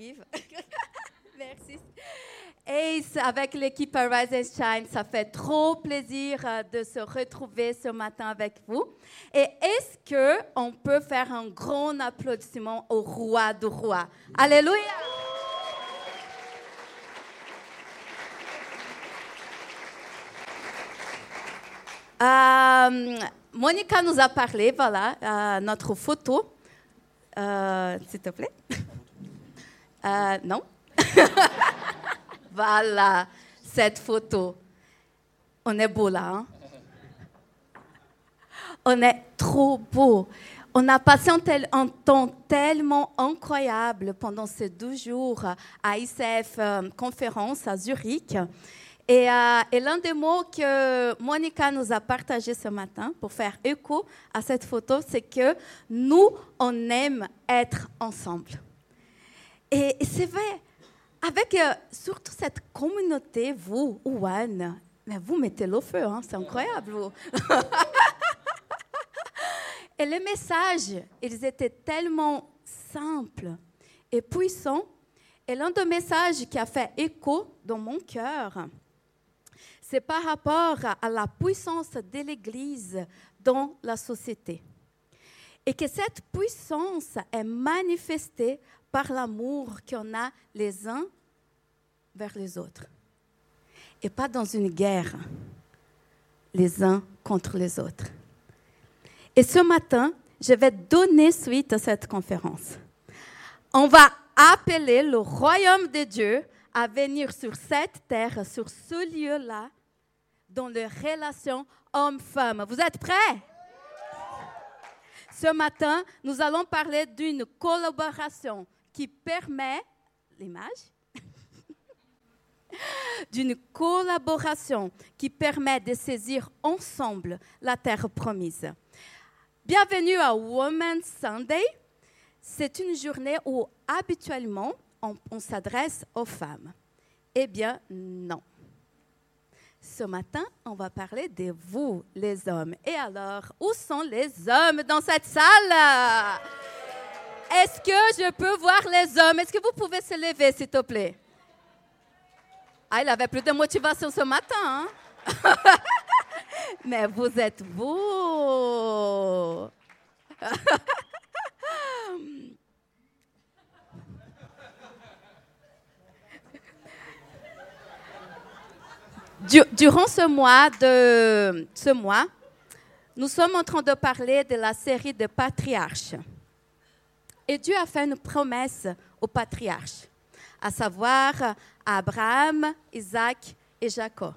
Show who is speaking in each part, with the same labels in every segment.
Speaker 1: Merci. Et avec l'équipe Rise and Shine, ça fait trop plaisir euh, de se retrouver ce matin avec vous. Et est-ce que on peut faire un grand applaudissement au roi du roi? Alléluia! Euh, Monica nous a parlé, voilà, euh, notre photo. S'il te plaît. Euh, non. voilà, cette photo. On est beau là. Hein? On est trop beau. On a passé un, temps tellement incroyable pendant ces 12 jours à ICF euh, conférence à Zurich. Et, euh, et l'un des mots que Monica nous a partagé ce matin pour faire écho à cette photo, c'est que nous, on aime être ensemble. Et, c'est vrai, avec euh, surtout cette communauté, vous, Ouane, mais vous mettez le feu, hein, c'est incroyable. Vous. et les messages, ils étaient tellement simples et puissants. Et l'un des messages qui a fait écho dans mon cœur, c'est par rapport à la puissance de l'Église dans la société. Et que cette puissance est manifestée par l'amour qu'on a les uns vers les autres. Et pas dans une guerre, les uns contre les autres. Et ce matin, je vais donner suite à cette conférence. On va appeler le royaume de Dieu à venir sur cette terre, sur ce lieu-là, dans les relations homme-femme. Vous êtes prêts? Ce matin, nous allons parler d'une collaboration qui permet, l'image, d'une collaboration qui permet de saisir ensemble la terre promise. Bienvenue à Women's Sunday. C'est une journée où habituellement on, on s'adresse aux femmes. Eh bien, non. Ce matin, on va parler de vous, les hommes. Et alors, où sont les hommes dans cette salle? Est-ce que je peux voir les hommes? Est-ce que vous pouvez se lever, s'il te plaît? Ah, il avait plus de motivation ce matin. Hein? Mais vous êtes beau. Durant ce mois, de, ce mois, nous sommes en train de parler de la série de patriarches. Et Dieu a fait une promesse aux patriarches, à savoir à Abraham, Isaac et Jacob.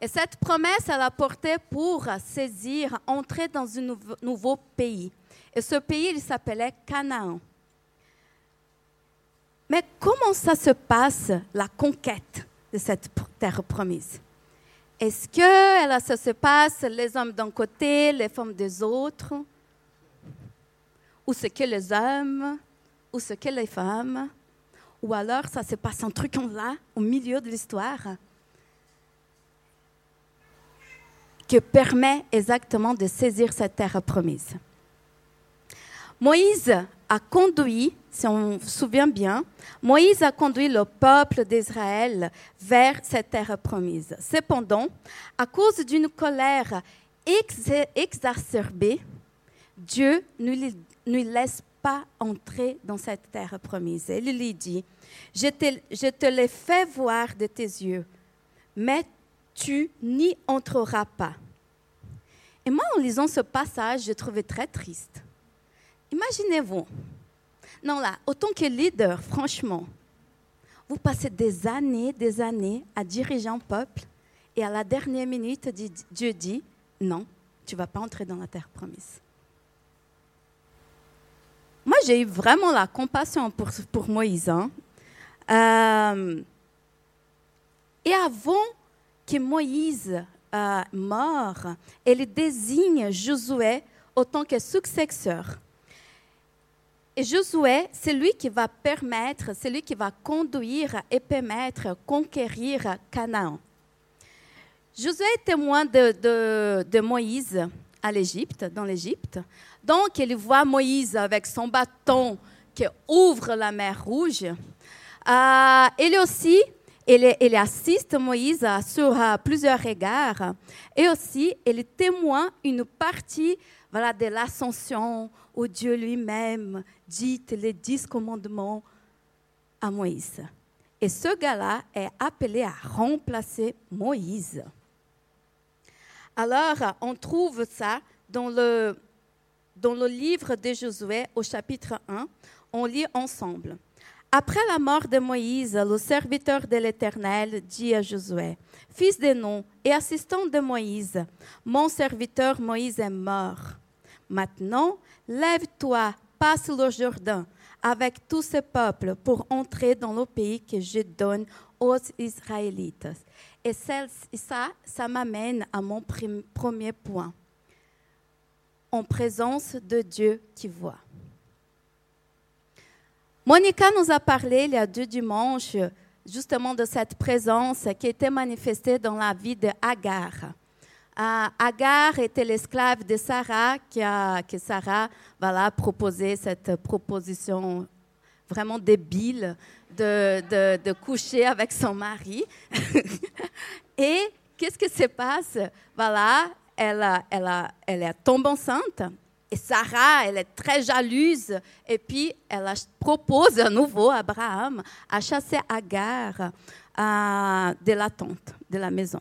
Speaker 1: Et cette promesse, elle a porté pour saisir, entrer dans un nouveau, pays. Et ce pays, il s'appelait Canaan. Mais comment ça se passe, la conquête de cette terre promise? Est-ce que ça se passe les hommes d'un côté, les femmes des autres? Ou ce que les hommes? Ou ce que les femmes? Ou alors ça se passe un truc là, au milieu de l'histoire, qui permet exactement de saisir cette terre promise. Moïse a conduit, si on se souvient bien, Moïse a conduit le peuple d'Israël vers cette terre promise. Cependant, à cause d'une colère exacerbée, Dieu ne lui laisse pas entrer dans cette terre promise. Il lui dit, je te, je te l'ai fait voir de tes yeux, mais tu n'y entreras pas. Et moi, en lisant ce passage, je trouvais très triste. Imaginez-vous, non là, autant que leader, franchement, vous passez des années, des années à diriger un peuple et à la dernière minute, Dieu dit, non, tu ne vas pas entrer dans la terre promise. Moi, j'ai eu vraiment la compassion pour, Moïse. Hein. Euh, et avant que Moïse euh, meure, il désigne Josué autant que successeur. Et Josué, c'est lui qui va permettre, c'est lui qui va conduire et permettre conquérir Canaan. Josué est témoin de, de, de Moïse à l'Égypte, dans l'Égypte. Donc, il voit Moïse avec son bâton qui ouvre la mer Rouge. Euh, il aussi, il, assiste Moïse sur plusieurs égards et aussi il témoigne une partie voilà, de l'ascension où Dieu lui-même dit les dix commandements à Moïse. Et ce gars-là est appelé à remplacer Moïse. Alors, on trouve ça dans le, dans le livre de Josué au chapitre 1. On lit ensemble. Après la mort de Moïse, le serviteur de l'Éternel dit à Josué, Fils de Nun et assistant de Moïse, mon serviteur Moïse est mort. Maintenant, lève-toi, passe le Jourdain avec tous ces peuples pour entrer dans le pays que je donne aux Israélites. Et ça, ça m'amène à mon premier point. En présence de Dieu qui voit. Monica nous a parlé il y a deux dimanches justement de cette présence qui était manifestée dans la vie de Agar. Euh, Agar était l'esclave de Sarah, qui a, que Sarah voilà, proposé cette proposition vraiment débile de, de, de coucher avec son mari. Et qu'est-ce qui se passe? Voilà, elle, elle est tombée enceinte et Sarah, elle est très jalouse. Et puis, elle propose à nouveau à Abraham à chasser Agar euh, de la tente, de la maison.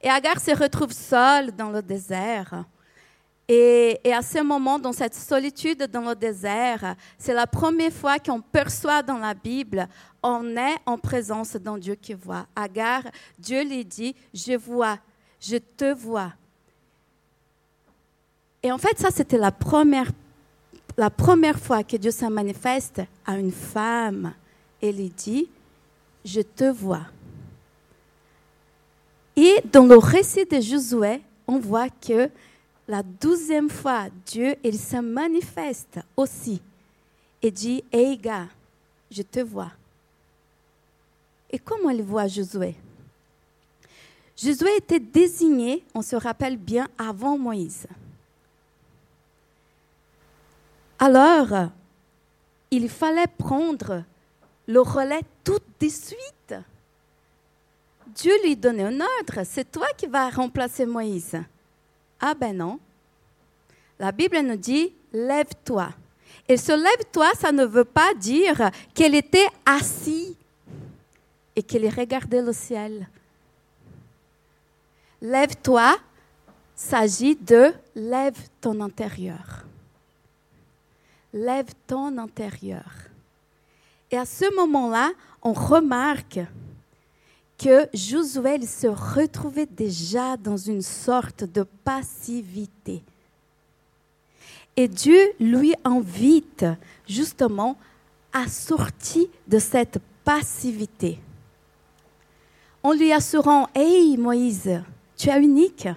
Speaker 1: Et Agar se retrouve seule dans le désert. Et, et, à ce moment, dans cette solitude dans le désert, c'est la première fois qu'on perçoit dans la Bible, on est en présence d'un Dieu qui voit. Agar, Dieu lui dit, je vois, je te vois. Et en fait, ça, c'était la première, la première fois que Dieu se manifeste à une femme. Et lui dit, je te vois. Et dans le récit de Josué, on voit que la douzième fois, Dieu, il se manifeste aussi et dit, gars, je te vois. Et comment il voit Josué? Josué était désigné, on se rappelle bien, avant Moïse. Alors, il fallait prendre le relais tout de suite. Dieu lui donnait un ordre, c'est toi qui vas remplacer Moïse. Ah ben non. La Bible nous dit, lève-toi. Et ce lève-toi, ça ne veut pas dire qu'elle était assise et qu'elle regardait le ciel. Lève-toi s'agit de lève ton intérieur lève ton intérieur. Et à ce moment-là, on remarque que Josué se retrouvait déjà dans une sorte de passivité. Et Dieu lui invite justement à sortir de cette passivité. En lui assurant, Hey Moïse, tu es unique.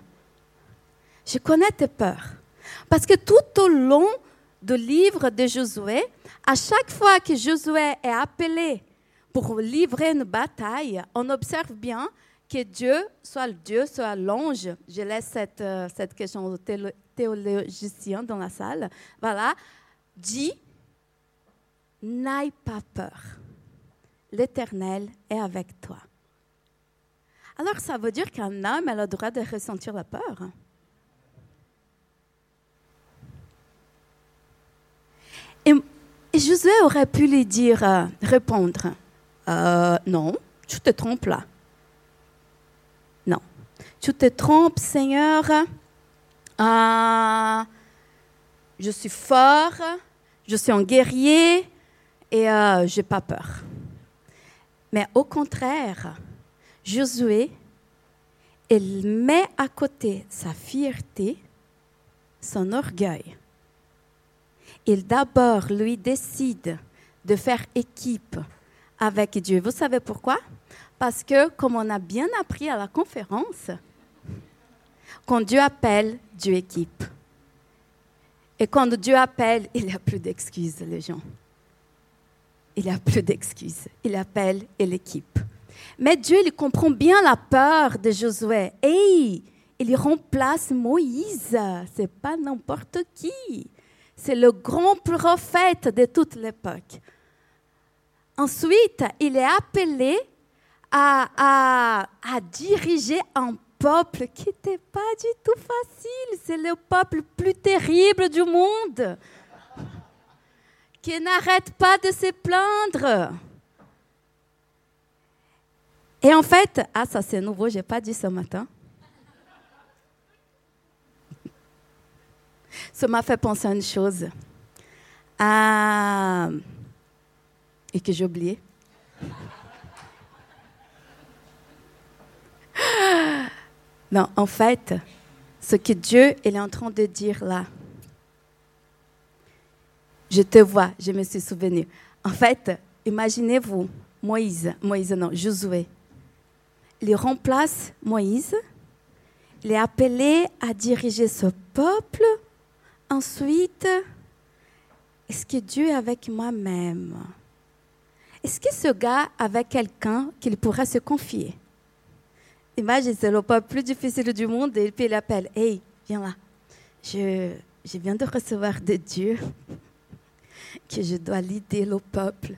Speaker 1: Je connais tes peurs. Parce que tout au long du livre de Josué, à chaque fois que Josué est appelé pour livrer une bataille, on observe bien que Dieu, soit le Dieu, soit l'ange, je laisse cette, euh, cette question au théologicien dans la salle, voilà, dit, n'aie pas peur, l'Éternel est avec toi. Alors ça veut dire qu'un homme a le droit de ressentir la peur. Et, Josué aurait pu lui dire, euh, répondre, euh, non, tu te trompes là. Non, tu te trompes, Seigneur. Euh, je suis fort, je suis un guerrier et je n'ai pas peur. Mais au contraire, Josué, il met à côté sa fierté, son orgueil il d'abord lui décide de faire équipe avec Dieu. Vous savez pourquoi? Parce que, comme on a bien appris à la conférence, quand Dieu appelle, Dieu équipe. Et quand Dieu appelle, il n'y a plus d'excuses, les gens. Il n'y a plus d'excuses. Il appelle et l'équipe. Mais Dieu, il comprend bien la peur de Josué. Et il remplace Moïse. C'est pas n'importe qui C'est le grand prophète de toute l'époque. Ensuite, il est appelé à, diriger un peuple qui n'était pas du tout facile. C'est le peuple le plus terrible du monde, qui n'arrête pas de se plaindre. Et en fait, ah ça c'est nouveau, je n'ai pas dit ce matin. Ça m'a fait penser à une chose. Ah, et que j'ai oublié. Non, en fait, ce que Dieu est en train de dire là, je te vois, je me suis souvenu. En fait, imaginez-vous, Moïse, Moïse non, Josué, il remplace Moïse, il est appelé à diriger ce peuple. Ensuite, est-ce que Dieu est avec moi-même? Est-ce que ce gars avec quelqu'un qu'il pourrait se confier? Imagine, c'est le pas plus difficile du monde et puis il appelle Hey, viens là. Je, viens de recevoir de Dieu que je dois l'aider le peuple.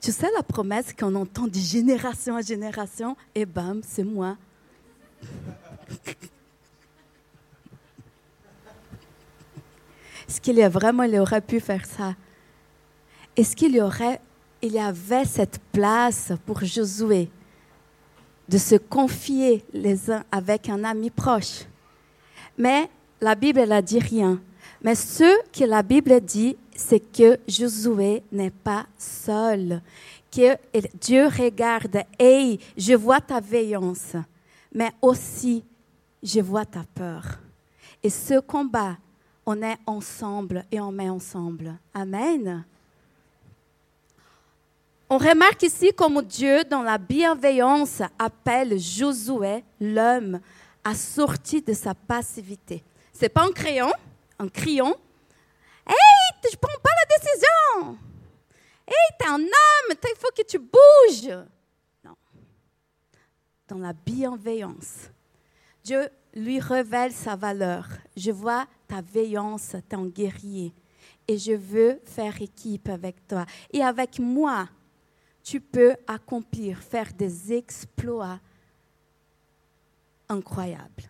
Speaker 1: Tu sais la promesse qu'on entend de génération en génération Et bam, c'est moi. Est-ce qu'il a vraiment, il aurait pu faire ça? Est-ce qu'il y aurait, il y avait cette place pour Josué de se confier les uns avec un ami proche? Mais la Bible, elle a dit rien. Mais ce que la Bible dit, c'est que Josué n'est pas seul. Que Dieu regarde, hey, je vois ta veillance, mais aussi je vois ta peur. Et ce combat, on est ensemble et on met ensemble. Amen. On remarque ici comme Dieu, dans la bienveillance, appelle Josué, l'homme, à sortir de sa passivité. C'est pas en criant, en criant, Hey, je prends pas la décision. Hey, es un homme, il faut que tu bouges. Non. Dans la bienveillance, Dieu lui révèle sa valeur. Je vois ta veillance, ton guerrier, et je veux faire équipe avec toi. Et avec moi, tu peux accomplir, faire des exploits incroyables.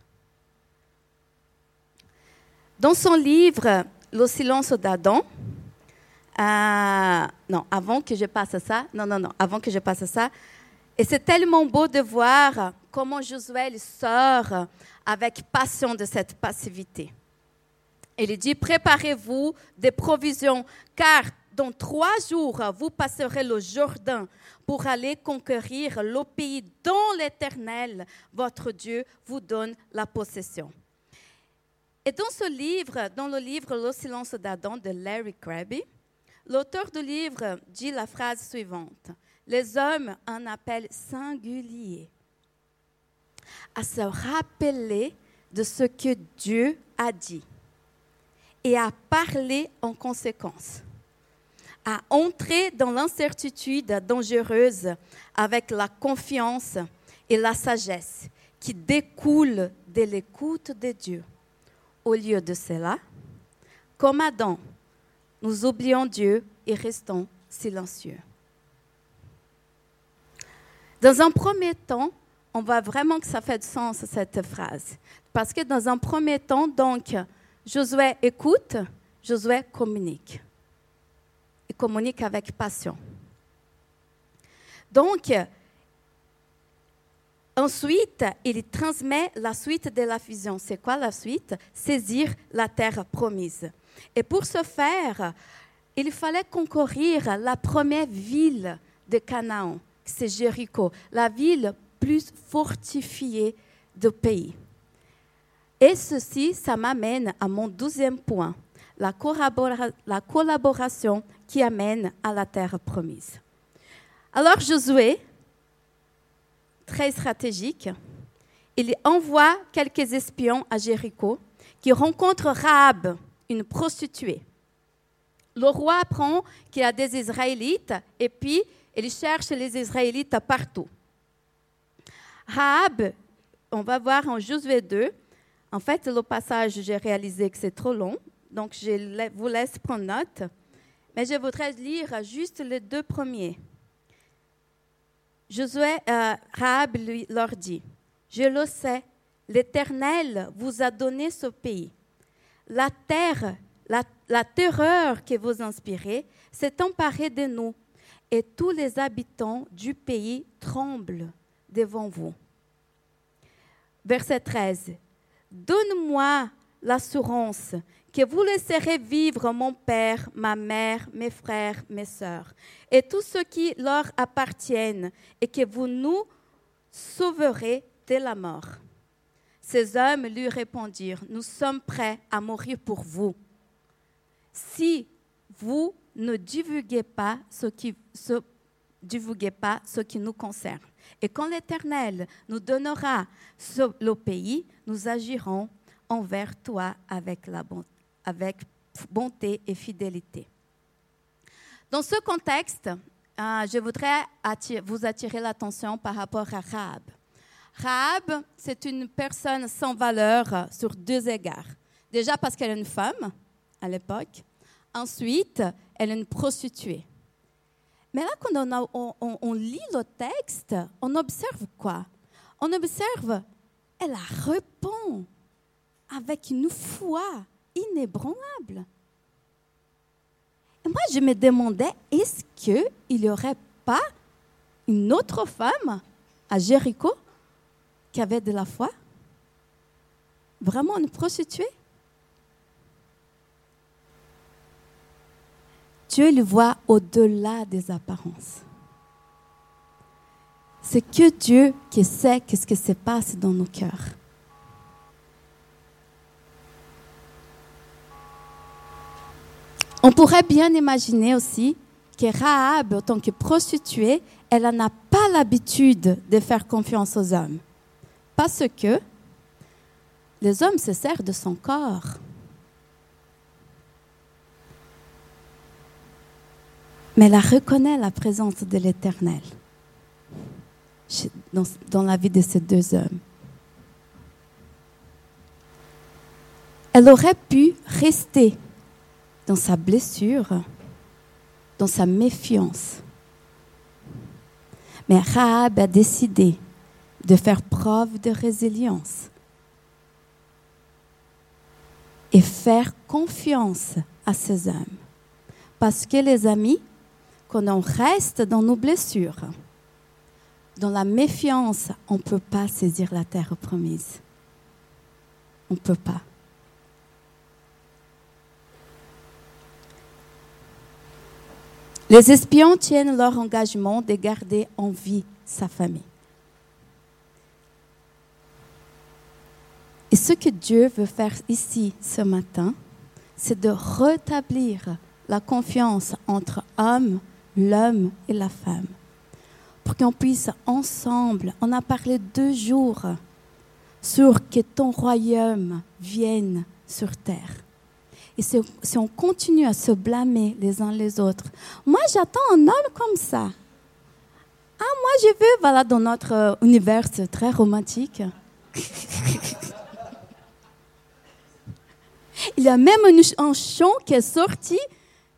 Speaker 1: Dans son livre Le silence d'Adam, euh, non, avant que je passe à ça, non, non, non, avant que je passe à ça, et c'est tellement beau de voir comment Josué sort avec passion de cette passivité. Il dit, préparez-vous des provisions, car dans trois jours, vous passerez le Jourdain pour aller conquérir le pays dont l'Éternel, votre Dieu, vous donne la possession. Et dans ce livre, dans le livre Le silence d'Adam de Larry Krabby, l'auteur du livre dit la phrase suivante. Les hommes en appellent singulier à se rappeler de ce que Dieu a dit et à parler en conséquence à entrer dans l'incertitude dangereuse avec la confiance et la sagesse qui découlent de l'écoute de Dieu. Au lieu de cela, comme Adam, nous oublions Dieu et restons silencieux. Dans un premier temps, on voit vraiment que ça fait du sens cette phrase. Parce que dans un premier temps, donc, Josué écoute, Josué communique et communique avec passion. Donc, ensuite, il transmet la suite de la fusion. C'est quoi la suite? Saisir la terre promise. Et pour ce faire, il fallait concourir la première ville de Canaan, c'est Jéricho, la ville plus fortifiée du pays. Et ceci, ça m'amène à mon douzième point, la, la collaboration qui amène à la terre promise. Alors Josué, très stratégique, il envoie quelques espions à Jéricho qui rencontrent Rahab, une prostituée. Le roi apprend qu'il y a des Israélites et puis il cherche les Israélites partout. Rahab, on va voir en Josué 2, en fait, le passage, j'ai réalisé que c'est trop long, donc je vous laisse prendre note. Mais je voudrais lire juste les deux premiers. Josué, euh, lui, leur dit, je le sais, l'Éternel vous a donné ce pays. La terre, la terreur que vous inspirez s'est emparée de nous et tous les habitants du pays tremblent devant vous. Verset 13. Donne-moi l'assurance que vous laisserez vivre mon père, ma mère, mes frères, mes sœurs, et tous ceux qui leur appartiennent, et que vous nous sauverez de la mort. Ces hommes lui répondirent, nous sommes prêts à mourir pour vous. Si vous ne ce divulguez pas ce qui nous concerne. Et quand l'Éternel nous donnera le pays, nous agirons envers toi avec bonté et fidélité. Dans ce contexte, euh, je voudrais vous attirer l'attention par rapport à Rahab. Rahab, c'est une personne sans valeur sur deux égards. Déjà parce qu'elle est une femme à l'époque. Ensuite, elle est une prostituée. Mais là, quand on, lit le texte, on observe quoi? On observe, elle répond avec une foi inébranlable. Et moi, je me demandais, est-ce qu'il n'y aurait pas une autre femme à Jéricho qui avait de la foi? Vraiment une prostituée? Dieu le voit au-delà des apparences. C'est que Dieu qui sait qu'est-ce qui se passe dans nos cœurs. On pourrait bien imaginer aussi que Rahab, en tant que prostituée, elle n'a pas l'habitude de faire confiance aux hommes. Parce que les hommes se servent de son corps. Mais elle reconnaît la présence de l'Éternel dans, la vie de ces deux hommes. Elle aurait pu rester dans sa blessure, dans sa méfiance. Mais Rahab a décidé de faire preuve de résilience et faire confiance à ses hommes. Parce que les amis, quand on reste dans nos blessures, dans la méfiance, on ne peut pas saisir la terre promise. On ne peut pas. Les espions tiennent leur engagement de garder en vie sa famille. Et ce que Dieu veut faire ici ce matin, c'est de rétablir la confiance entre homme, l'homme et la femme. Pour qu'on puisse ensemble, on a parlé deux jours sur que ton royaume vienne sur terre. Et si, on continue à se blâmer les uns les autres, moi j'attends un homme comme ça. Ah, moi je veux, voilà, dans notre euh, univers très romantique. Il y a même un, chant qui est sorti,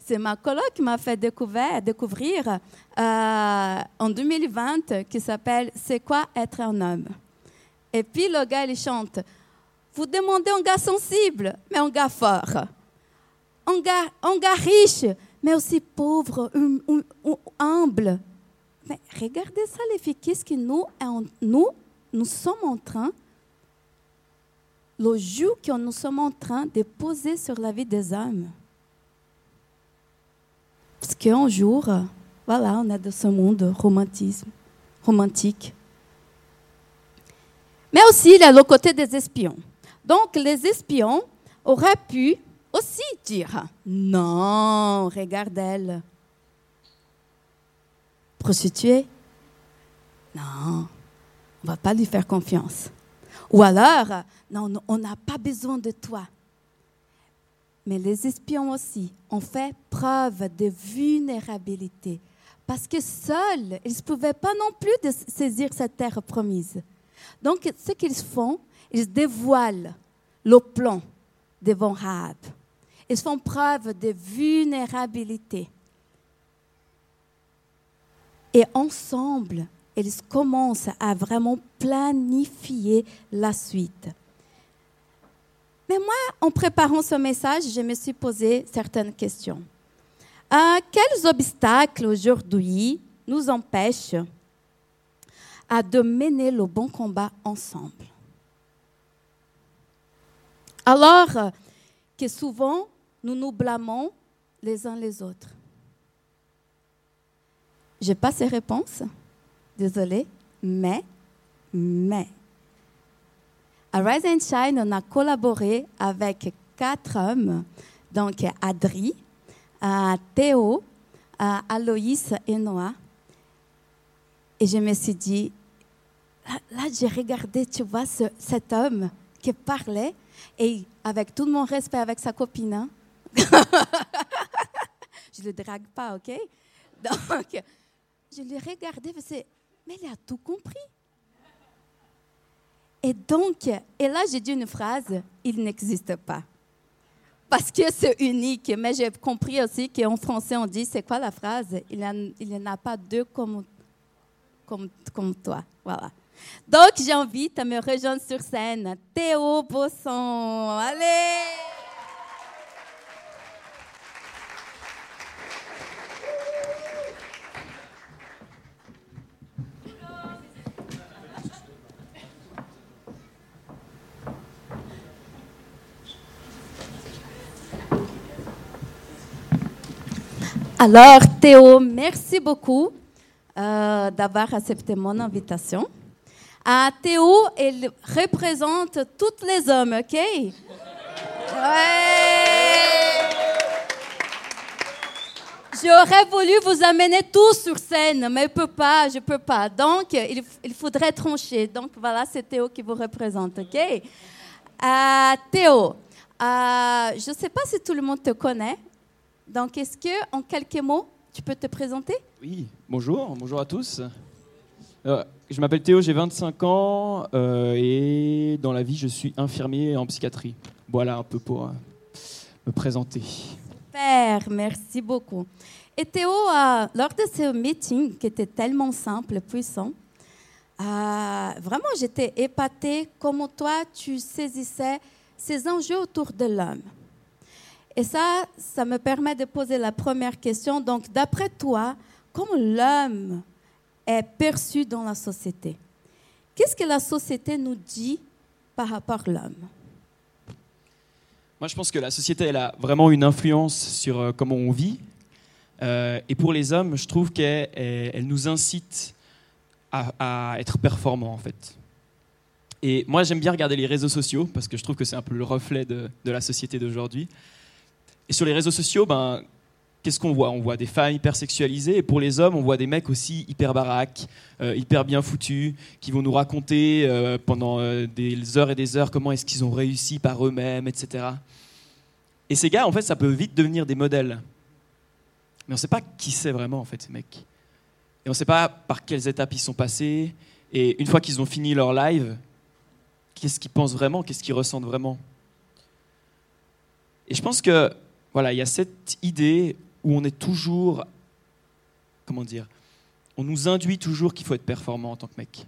Speaker 1: c'est ma coloc qui m'a fait découvrir, découvrir euh, en 2020, qui s'appelle C'est quoi être un homme? Et puis le gars, il chante Vous demandez un gars sensible, mais un gars fort un gars, riche, mais aussi pauvre, humble. Mais regardez ça, les filles, qu'est-ce que nous, nous, nous sommes en train, le joug que nous sommes en train de poser sur la vie des hommes. Parce qu'un jour, voilà, on est dans ce monde romantisme, romantique. Mais aussi, il y a le côté des espions. Donc, les espions auraient pu aussi dire Non, regarde elle. Prostituée? Non, on ne va pas lui faire confiance. Ou alors, non, on n'a pas besoin de toi. Mais les espions aussi ont fait preuve de vulnérabilité parce que seuls, ils ne pouvaient pas non plus saisir cette terre promise. Donc, ce qu'ils font, ils dévoilent le plan devant Rahab. Ils font preuve de vulnérabilité. Et ensemble, ils commencent à vraiment planifier la suite. Mais moi, en préparant ce message, je me suis posé certaines questions. Euh, quels obstacles aujourd'hui nous empêchent à de mener le bon combat ensemble? Alors que souvent, nous nous blâmons les uns les autres. Je n'ai pas ces réponses, désolée, mais, mais, à Rise and Shine, on a collaboré avec quatre hommes, donc Adri, euh, Théo, euh, Aloïs et Noah. Et je me suis dit, là, j'ai regardé, tu vois, cet homme qui parlait, et avec tout mon respect avec sa copine, hein. je ne le drague pas, ok? Donc, je l'ai regardé, mais il a tout compris. Et donc, et là, j'ai dit une phrase, il n'existe pas. Parce que c'est unique. Mais j'ai compris aussi qu'en français, on dit, c'est quoi la phrase? Il n'y en a pas deux comme, comme, comme toi. Voilà. Donc, j'invite à me rejoindre sur scène Théo Bosson. Allez Alors, Théo, merci beaucoup euh, d'avoir accepté mon invitation. Ah, Théo, il représente tous les hommes, OK? Ouais. J'aurais voulu vous amener tous sur scène, mais je peux pas, je peux pas. Donc, il, faudrait trancher. Donc, voilà, c'est Théo qui vous représente, OK? Euh, Théo, euh, je ne sais pas si tout le monde te connaît. Donc, est-ce que, en quelques mots, tu peux te présenter?
Speaker 2: Oui, bonjour, bonjour à tous. Euh, je m'appelle Théo, j'ai 25 ans euh, et dans la vie, je suis infirmier en psychiatrie. Voilà un peu pour euh, me présenter.
Speaker 1: Super, merci beaucoup. Et Théo, lors de ce meeting qui était tellement simple puissant, vraiment, j'étais épatée comment toi, tu saisissais ces enjeux autour de l'homme. Et ça, ça me permet de poser la première question. Donc, d'après toi, comment l'homme est perçu dans la société? Qu'est-ce que la société nous dit par rapport à l'homme?
Speaker 2: Moi, je pense que la société, elle a vraiment une influence sur euh, comment on vit. Euh, et pour les hommes, je trouve qu'elle elle nous incite à, être performants, en fait. Et moi, j'aime bien regarder les réseaux sociaux parce que je trouve que c'est un peu le reflet de la société d'aujourd'hui. Et sur les réseaux sociaux, ben, qu'est-ce qu'on voit? On voit des femmes hyper sexualisées, et pour les hommes, on voit des mecs aussi hyper baraques, euh, hyper bien foutus, qui vont nous raconter euh, pendant euh, des heures et des heures comment est-ce qu'ils ont réussi par eux-mêmes, etc. Et ces gars, en fait, ça peut vite devenir des modèles. Mais on ne sait pas qui c'est vraiment, en fait, ces mecs. Et on ne sait pas par quelles étapes ils sont passés. Et une fois qu'ils ont fini leur live, qu'est-ce qu'ils pensent vraiment, qu'est-ce qu'ils ressentent vraiment? Et je pense que voilà, il y a cette idée où on est toujours, comment dire, on nous induit toujours qu'il faut être performant en tant que mec.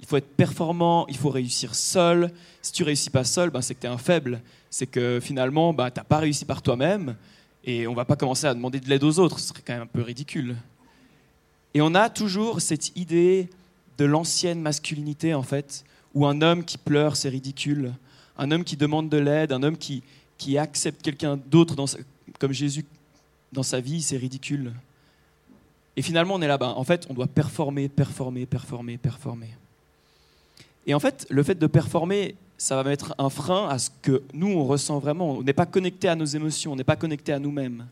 Speaker 2: Il faut être performant, il faut réussir seul. Si tu réussis pas seul, ben, c'est que tu es un faible. C'est que finalement, ben, tu n'as pas réussi par toi-même. Et on va pas commencer à demander de l'aide aux autres. Ce serait quand même un peu ridicule. Et on a toujours cette idée de l'ancienne masculinité, en fait, où un homme qui pleure, c'est ridicule. Un homme qui demande de l'aide, un homme qui, qui accepte quelqu'un d'autre comme Jésus dans sa vie, c'est ridicule. Et finalement, on est là-bas. En fait, on doit performer, performer, performer, performer. Et en fait, le fait de performer, ça va mettre un frein à ce que nous, on ressent vraiment. On n'est pas connecté à nos émotions, on n'est pas connecté à nous-mêmes.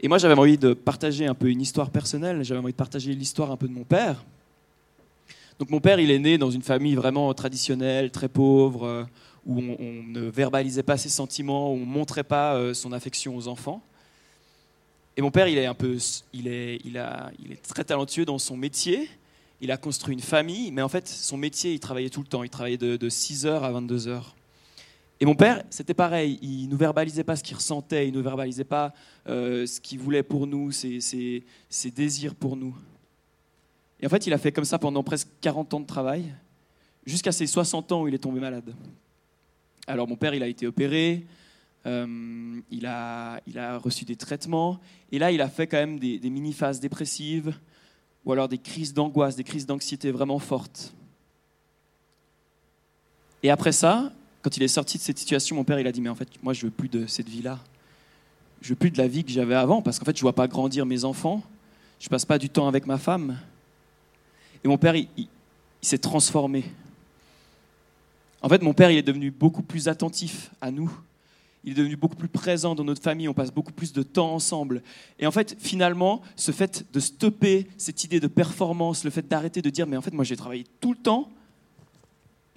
Speaker 2: Et moi, j'avais envie de partager un peu une histoire personnelle. J'avais envie de partager l'histoire un peu de mon père. Donc, mon père, il est né dans une famille vraiment traditionnelle, très pauvre où on, ne verbalisait pas ses sentiments, où on ne montrait pas euh, son affection aux enfants. Et mon père, il est un peu, il est, il a, il est très talentueux dans son métier. Il a construit une famille, mais en fait, son métier, il travaillait tout le temps. Il travaillait de, 6h à 22h. Et mon père, c'était pareil, il nous verbalisait pas ce qu'il ressentait, il nous verbalisait pas euh, ce qu'il voulait pour nous, ses, ses, ses désirs pour nous. Et en fait, il a fait comme ça pendant presque 40 ans de travail, jusqu'à ses 60 ans où il est tombé malade. Alors mon père, il a été opéré, euh, il, a, il a reçu des traitements, et là, il a fait quand même des, mini-phases dépressives, ou alors des crises d'angoisse, des crises d'anxiété vraiment fortes. Et après ça, quand il est sorti de cette situation, mon père, il a dit, mais en fait, moi, je veux plus de cette vie-là. Je veux plus de la vie que j'avais avant, parce qu'en fait, je vois pas grandir mes enfants, je passe pas du temps avec ma femme. Et mon père, il s'est transformé. En fait, mon père, il est devenu beaucoup plus attentif à nous. Il est devenu beaucoup plus présent dans notre famille. On passe beaucoup plus de temps ensemble. Et en fait, finalement, ce fait de stopper cette idée de performance, le fait d'arrêter de dire, mais en fait, moi, j'ai travaillé tout le temps,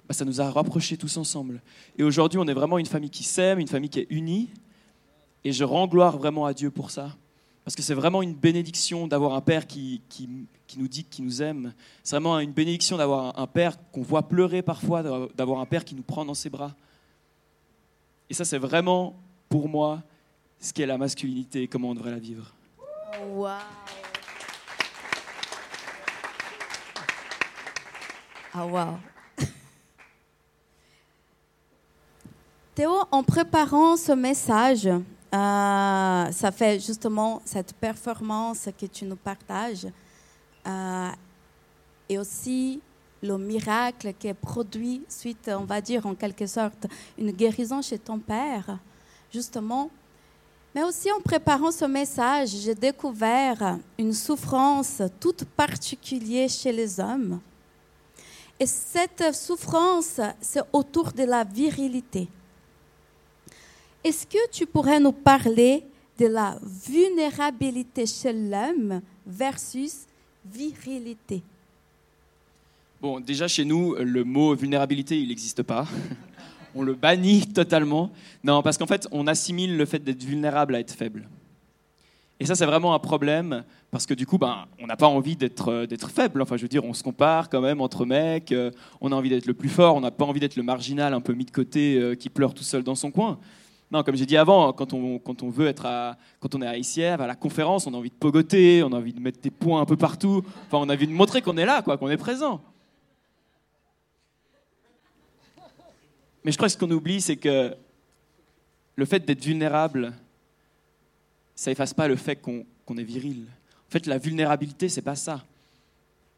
Speaker 2: bah, ça nous a rapprochés tous ensemble. Et aujourd'hui, on est vraiment une famille qui s'aime, une famille qui est unie. Et je rends gloire vraiment à Dieu pour ça. Parce que c'est vraiment une bénédiction d'avoir un père qui, qui, nous dit qu'il nous aime. C'est vraiment une bénédiction d'avoir un, père qu'on voit pleurer parfois, d'avoir un père qui nous prend dans ses bras. Et ça, c'est vraiment, pour moi, ce qu'est la masculinité et comment on devrait la vivre.
Speaker 1: Wow. Ah wow. Théo, en préparant ce message, ça fait justement cette performance que tu nous partages euh, et aussi le miracle qui est produit suite, on va dire en quelque sorte, une guérison chez ton père, justement. Mais aussi en préparant ce message, j'ai découvert une souffrance toute particulière chez les hommes. Et cette souffrance, c'est autour de la virilité. Est-ce que tu pourrais nous parler de la vulnérabilité chez l'homme versus virilité?
Speaker 2: Bon, déjà chez nous, le mot vulnérabilité, il n'existe pas. on le bannit totalement. Non, parce qu'en fait, on assimile le fait d'être vulnérable à être faible. Et ça, c'est vraiment un problème, parce que du coup, ben, on n'a pas envie d'être euh, d'être faible. Enfin, je veux dire, on se compare quand même entre mecs, euh, on a envie d'être le plus fort, on n'a pas envie d'être le marginal un peu mis de côté euh, qui pleure tout seul dans son coin. Non, comme j'ai dit avant, quand on, quand on veut être à, quand on est à ICF, à la conférence, on a envie de pogoter, on a envie de mettre des points un peu partout. Enfin, on a envie de montrer qu'on est là, quoi, qu'on est présent. Mais je crois que ce qu'on oublie, c'est que le fait d'être vulnérable, ça efface pas le fait qu'on qu'on est viril. En fait, la vulnérabilité, c'est pas ça.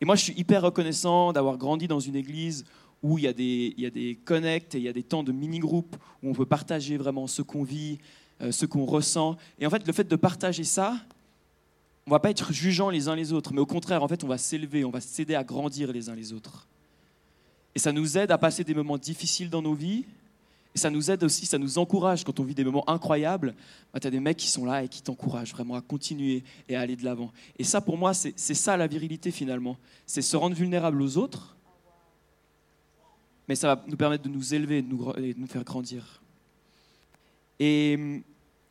Speaker 2: Et moi, je suis hyper reconnaissant d'avoir grandi dans une église où il y a des, il y a des connects et il y a des temps de mini-groupes où on peut partager vraiment ce qu'on vit, euh, ce qu'on ressent. Et en fait, le fait de partager ça, on va pas être jugeant les uns les autres, mais au contraire, en fait, on va s'élever, on va s'aider à grandir les uns les autres. Et ça nous aide à passer des moments difficiles dans nos vies. Et ça nous aide aussi, ça nous encourage quand on vit des moments incroyables. Bah, tu as des mecs qui sont là et qui t'encouragent vraiment à continuer et à aller de l'avant. Et ça, pour moi, c'est c'est ça la virilité finalement. C'est se rendre vulnérable aux autres, mais ça va nous permettre de nous élever et de nous, faire grandir. Et hum,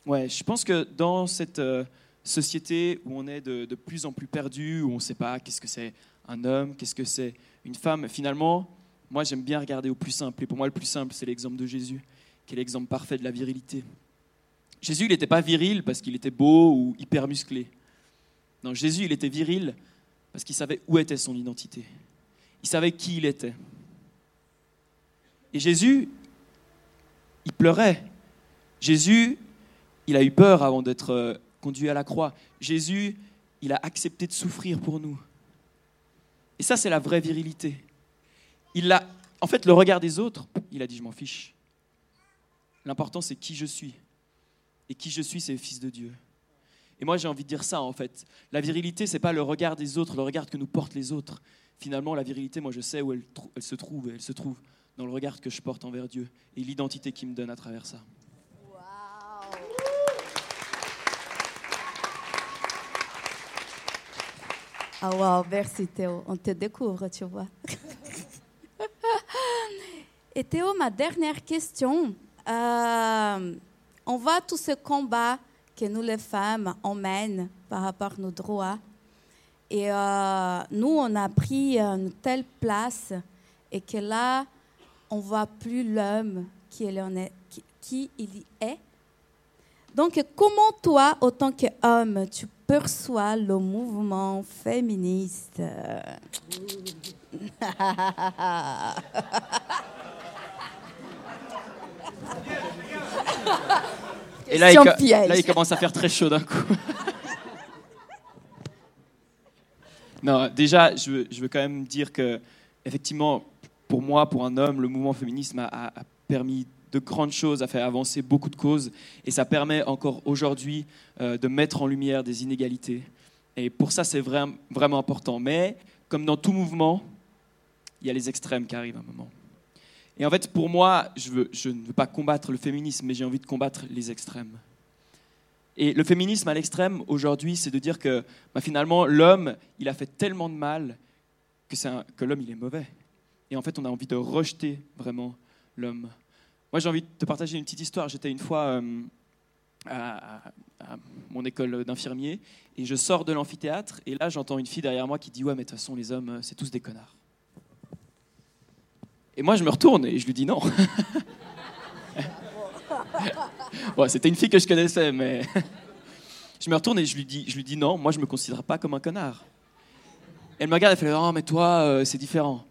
Speaker 2: ouais, je pense que dans cette euh, société où on est de, de plus en plus perdu, où on ne sait pas qu'est-ce que c'est un homme, qu'est-ce que c'est une femme, finalement, moi j'aime bien regarder au plus simple. Et pour moi, le plus simple, c'est l'exemple de Jésus, qui est l'exemple parfait de la virilité. Jésus, il n'était pas viril parce qu'il était beau ou hyper musclé. Non, Jésus, il était viril parce qu'il savait où était son identité. Il savait qui il était. Et Jésus, il pleurait. Jésus, il a eu peur avant d'être euh, conduit à la croix. Jésus, il a accepté de souffrir pour nous. Et ça, c'est la vraie virilité. Il a, en fait, le regard des autres, il a dit, je m'en fiche. L'important, c'est qui je suis. Et qui je suis, c'est Fils de Dieu. Et moi, j'ai envie de dire ça, en fait. La virilité, c'est pas le regard des autres, le regard que nous portent les autres. Finalement, la virilité, moi, je sais où elle, elle se trouve. Elle se trouve dans le regard que je porte envers Dieu et l'identité qu'il me donne à travers ça.
Speaker 1: Ah wow, merci Théo. On te découvre, tu vois. Et Théo, ma dernière question. Euh, on voit tout ce combat que nous les femmes, on mène par rapport à nos droits. Et euh, nous, on a pris une telle place et que là, on voit plus l'homme qui, qui il est. Donc, comment toi, autant qu'homme, tu perçois le mouvement féministe?
Speaker 2: Et là il, là, il commence à faire très chaud d'un coup. non, déjà, je veux, je veux quand même dire que, effectivement, pour moi, pour un homme, le mouvement féminisme a, permis de grandes choses, a fait avancer beaucoup de causes, et ça permet encore aujourd'hui euh, de mettre en lumière des inégalités. Et pour ça, c'est vraim- vraiment important. Mais, comme dans tout mouvement, il y a les extrêmes qui arrivent à un moment. Et en fait, pour moi, je, ne veux pas combattre le féminisme, mais j'ai envie de combattre les extrêmes. Et le féminisme à l'extrême, aujourd'hui, c'est de dire que bah, finalement, l'homme, il a fait tellement de mal que l'homme, il est mauvais. Et en fait, on a envie de rejeter vraiment l'homme. Moi, j'ai envie de te partager une petite histoire. J'étais une fois euh, à, mon école d'infirmier et je sors de l'amphithéâtre et là, j'entends une fille derrière moi qui dit Ouais, mais de toute façon, les hommes, c'est tous des connards. Et moi, je me retourne et je lui dis non. Bon, c'était une fille que je connaissais, mais je me retourne et je lui dis, je lui dis non, moi je me considère pas comme un connard. Elle me regarde, elle fait non, mais toi, euh, c'est différent.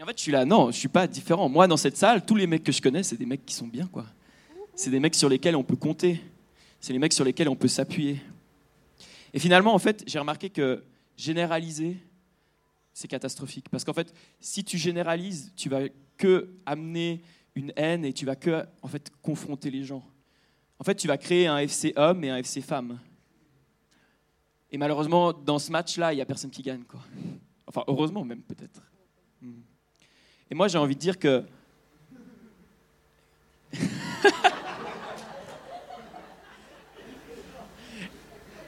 Speaker 2: En fait, je suis là, non, je suis pas différent. Moi, dans cette salle, tous les mecs que je connais, c'est des mecs qui sont bien, quoi. C'est des mecs sur lesquels on peut compter. C'est les mecs sur lesquels on peut s'appuyer. Et finalement, en fait, j'ai remarqué que généraliser, c'est catastrophique. Parce qu'en fait, si tu généralises, tu vas que amener une haine et tu vas que en fait confronter les gens. En fait, tu vas créer un FC homme et un FC femme. Et malheureusement, dans ce match-là, il n'y a personne qui gagne. Quoi. Enfin, heureusement même, peut-être. Et moi, j'ai envie de dire que...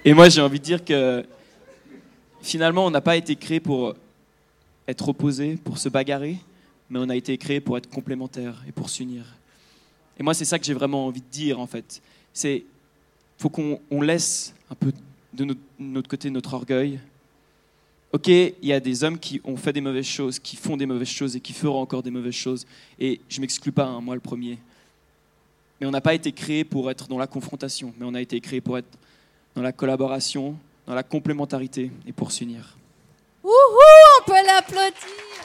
Speaker 2: et moi, j'ai envie de dire que finalement, on n'a pas été créé pour être opposés, pour se bagarrer, mais on a été créé pour être complémentaires et pour s'unir. Et moi, c'est ça que j'ai vraiment envie de dire, en fait. C'est faut qu'on on laisse un peu de notre côté notre orgueil. Ok, il y a des hommes qui ont fait des mauvaises choses, qui font des mauvaises choses et qui feront encore des mauvaises choses. Et je m'exclus pas, hein, moi le premier. Mais on n'a pas été créé pour être dans la confrontation, mais on a été créé pour être dans la collaboration, dans la complémentarité et pour s'unir.
Speaker 1: Wouhou, on peut l'applaudir.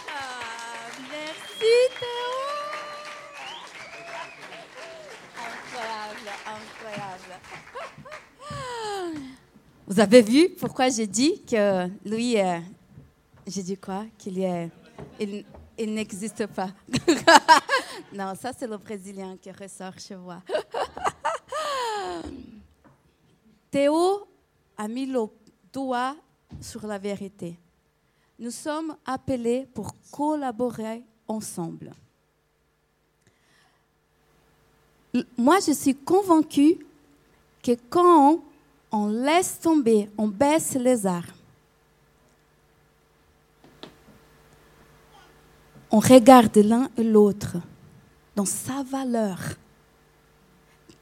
Speaker 1: Ah, Merci Théo. Incroyable, incroyable. Vous avez vu pourquoi j'ai dit que lui, euh, j'ai dit quoi? Qu'il est, il, n'existe pas. non, ça c'est le Brésilien qui ressort chez moi. Théo a mis le doigt sur la vérité. Nous sommes appelés pour collaborer ensemble. Moi, je suis convaincue que quand laisse tomber, on baisse les armes, on regarde l'un et l'autre dans sa valeur,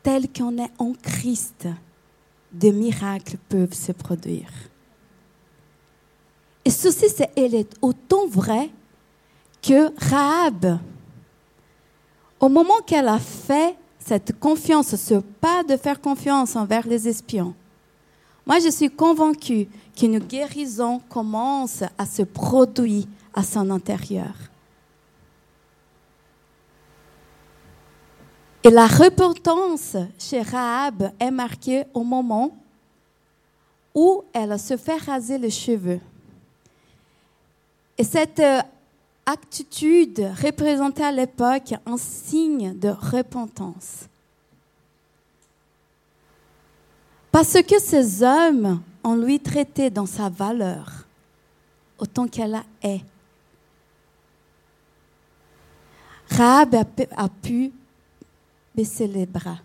Speaker 1: tel qu'on est en Christ, des miracles peuvent se produire. Et ceci, c'est, elle est autant vrai que Rahab, au moment qu'elle a fait cette confiance, ce pas de faire confiance envers les espions, moi je suis convaincue qu'une guérison commence à se produire à son intérieur. Et la repentance chez Rahab est marquée au moment où elle se fait raser les cheveux. Et cette euh, attitude représentait à l'époque un signe de repentance. Parce que ces hommes ont lui traité dans sa valeur, autant qu'elle est. Rahab a pu, a pu baisser les bras.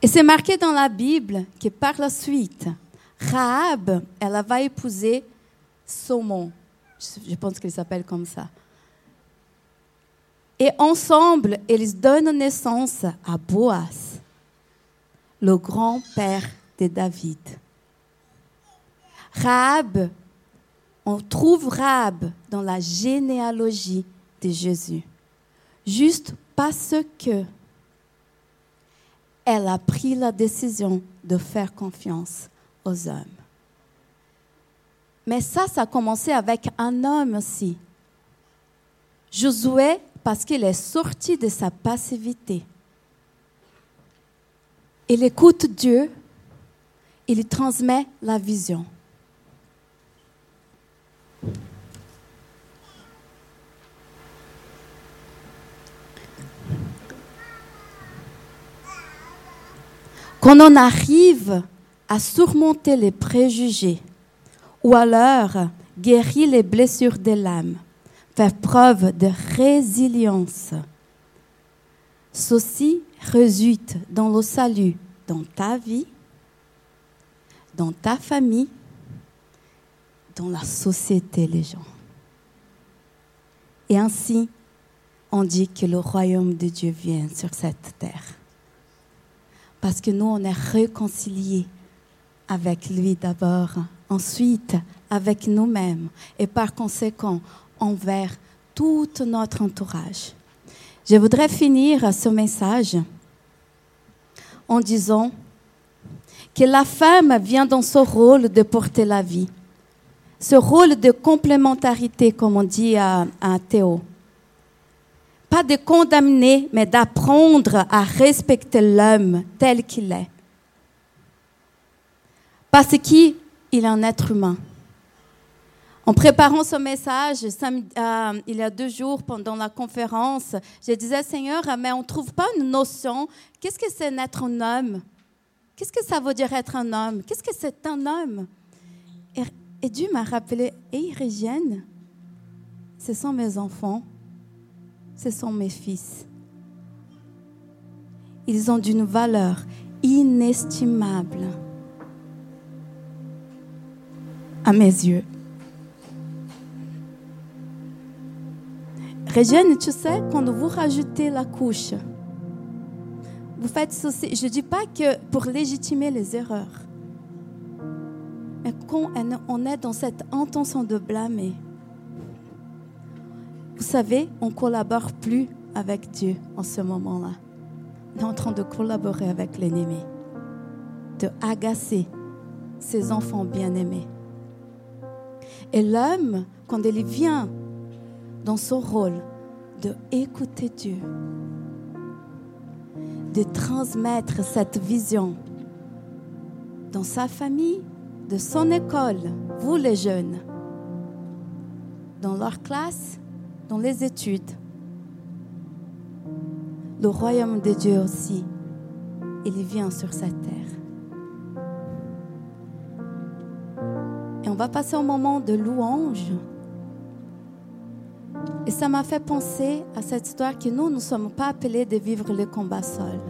Speaker 1: Et c'est marqué dans la Bible que par la suite, Rahab, elle va épouser Saumon. Je pense qu'il s'appelle comme ça. Et ensemble, ils donnent naissance à Boaz, le grand-père de David. Rahab, on trouve Rahab dans la généalogie de Jésus, juste parce que elle a pris la décision de faire confiance aux hommes. Mais ça, ça a commencé avec un homme aussi. Josué, parce qu'il est sorti de sa passivité. Il écoute Dieu, il transmet la vision. Quand on arrive à surmonter les préjugés ou alors guérir les blessures de l'âme, faire preuve de résilience, ceci résulte dans le salut dans ta vie, dans ta famille, dans la société, les gens. Et ainsi, on dit que le royaume de Dieu vient sur cette terre. Parce que nous, on est réconciliés avec lui d'abord, ensuite avec nous-mêmes et par conséquent envers tout notre entourage. Je voudrais finir ce message en disant que la femme vient dans ce rôle de porter la vie, ce rôle de complémentarité, comme on dit à, à Théo. Pas de condamner, mais d'apprendre à respecter l'homme tel qu'il est. Parce qu'il est un être humain. En préparant ce message, euh, il y a deux jours, pendant la conférence, je disais, Seigneur, mais on ne trouve pas une notion. Qu'est-ce que c'est être un homme? Qu'est-ce que ça veut dire être un homme? Qu'est-ce que c'est un homme? Et, Dieu m'a rappelé, Régienne, ce sont mes enfants, ce sont mes fils. Ils ont d'une valeur inestimable à mes yeux. Régienne, tu sais, quand vous rajoutez la couche, vous faites ceci. Je ne dis pas que pour légitimer les erreurs, mais quand on est dans cette intention de blâmer, vous savez, on collabore plus avec Dieu en ce moment-là. On est en train de collaborer avec l'ennemi, de agacer ses enfants bien-aimés. Et l'homme, quand il vient dans son rôle de écouter Dieu, de transmettre cette vision dans sa famille, de son école, vous les jeunes, dans leur classe, dans les études. Le royaume de Dieu aussi, il vient sur cette terre. Et on va passer au moment de louange. Et ça m'a fait penser à cette histoire que nous ne sommes pas appelés de vivre le combat seul.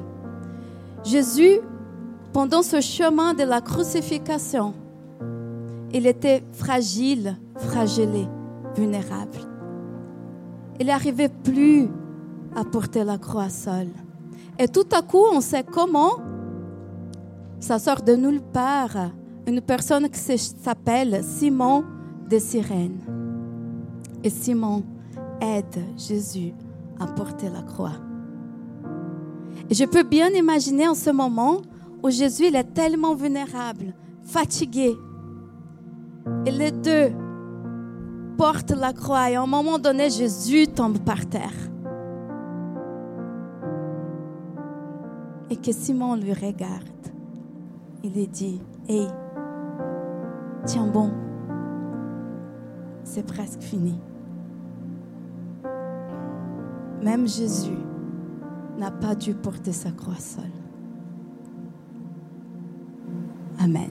Speaker 1: Jésus, pendant ce chemin de la crucifixion, il était fragile, fragilé, vulnérable. Il n'arrivait plus à porter la croix seul. Et tout à coup, on sait comment. Ça sort de nulle part. Une personne qui s'appelle Simon de Cyrène. Et Simon aide Jésus à porter la croix. Et je peux bien imaginer en ce moment où Jésus est tellement vulnérable, fatigué. Et les deux portent la croix et à un moment donné, Jésus tombe par terre. Et que Simon lui regarde. Il lui dit, Hey, tiens bon, c'est presque fini. Même Jésus n'a pas dû porter sa croix seul. Amen.